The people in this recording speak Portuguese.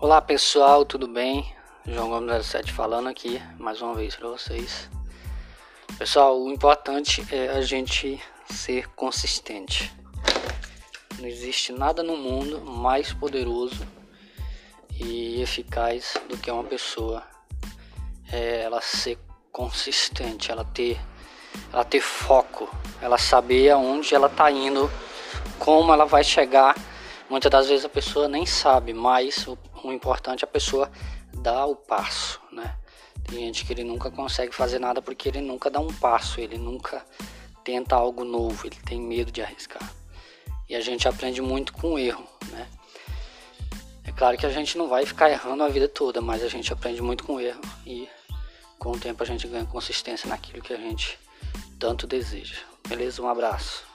Olá pessoal, tudo bem? João Gomes 07 falando aqui mais uma vez para vocês. Pessoal, o importante é a gente ser consistente. Não existe nada no mundo mais poderoso e eficaz do que uma pessoa é, ela ser consistente, ela ter, ela ter foco, ela saber aonde ela está indo, como ela vai chegar. Muitas das vezes a pessoa nem sabe, mas o, o importante é a pessoa dar o passo, né? Tem gente que ele nunca consegue fazer nada porque ele nunca dá um passo, ele nunca tenta algo novo, ele tem medo de arriscar. E a gente aprende muito com erro, né? É claro que a gente não vai ficar errando a vida toda, mas a gente aprende muito com erro e com o tempo a gente ganha consistência naquilo que a gente tanto deseja. Beleza? Um abraço.